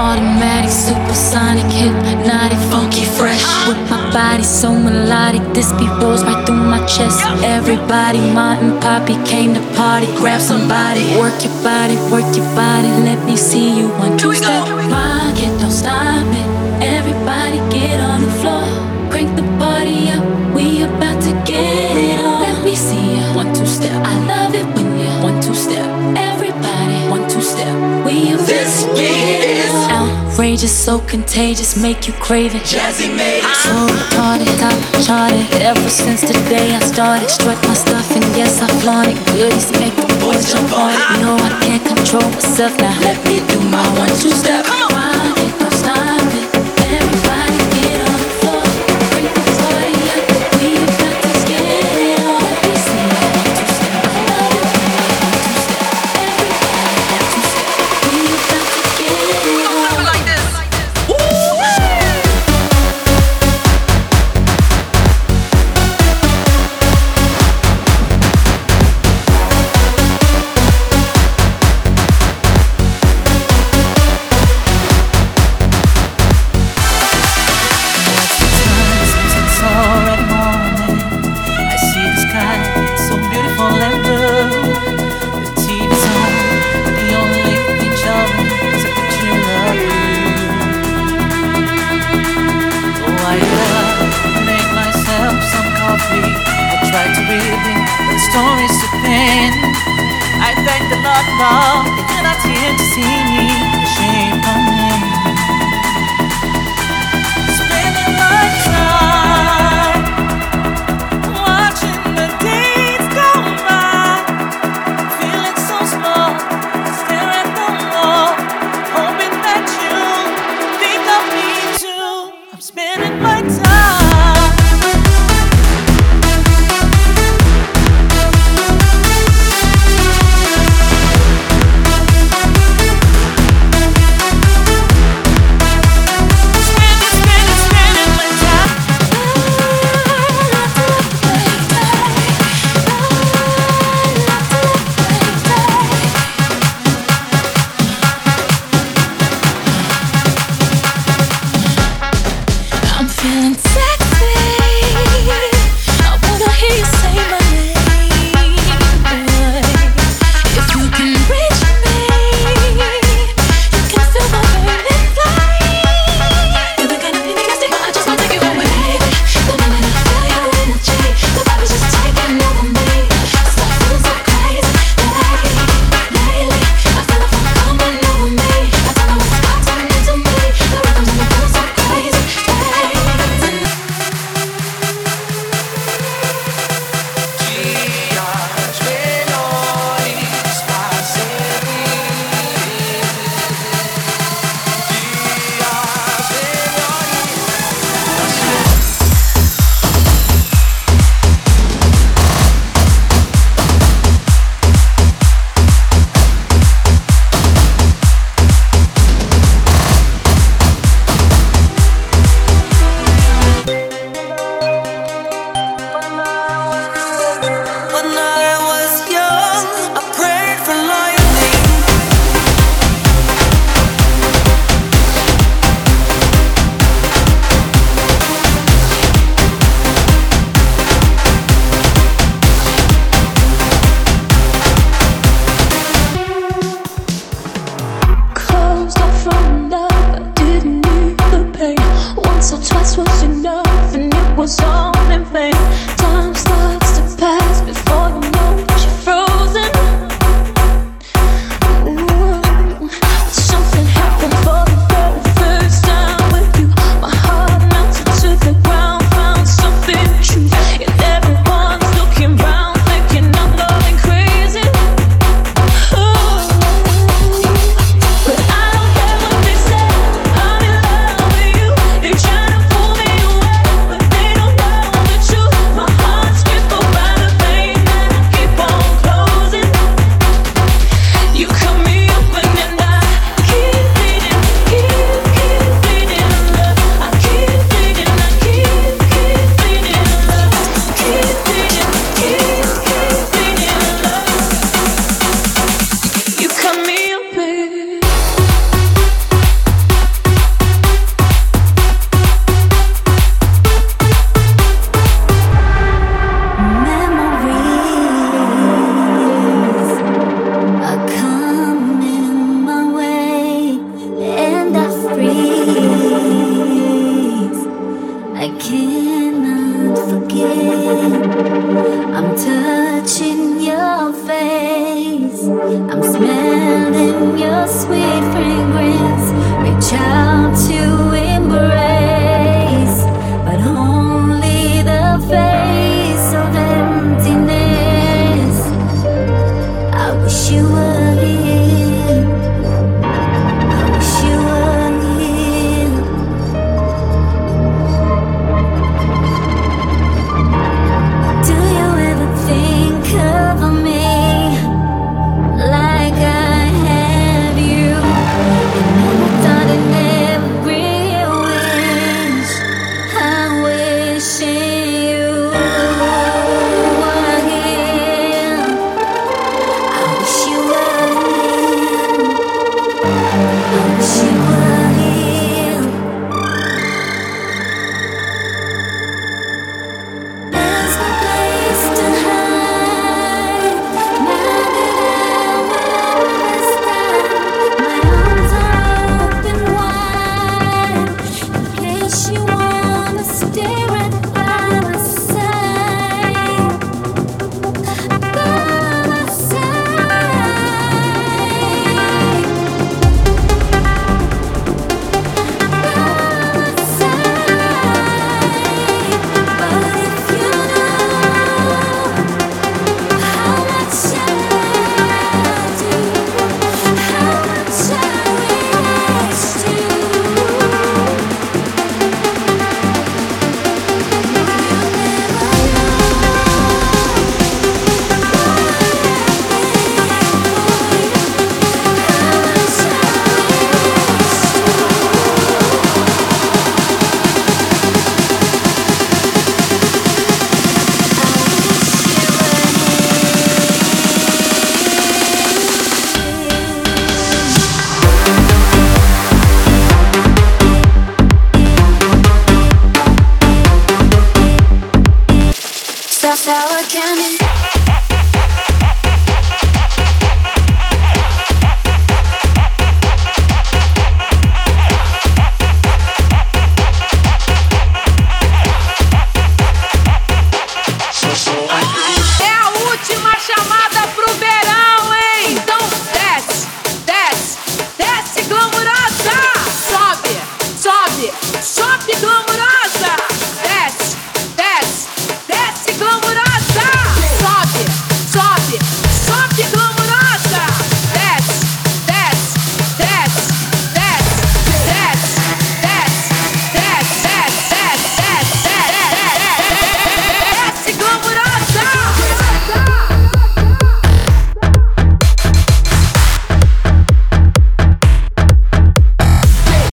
Automatic, supersonic, hypnotic, funky, fresh. With my body so melodic, this beat rolls right through my chest. Everybody, Ma and Poppy came to party. Grab somebody, work your body, work your body. Let me see you outrageous, so contagious, make you crave it. Jazze made it. So retarded, top charted. Ever since the day I started, strut my stuff and yes I flaunt it. Goodies make the boys jump on it. No, I can't control myself now. Let me do my one two step. heaven. I thank the Lord for the opportunity to see me Shame on I cannot forget. I'm touching your face. I'm smelling your sweet fragrance. Reach out to embrace. Desce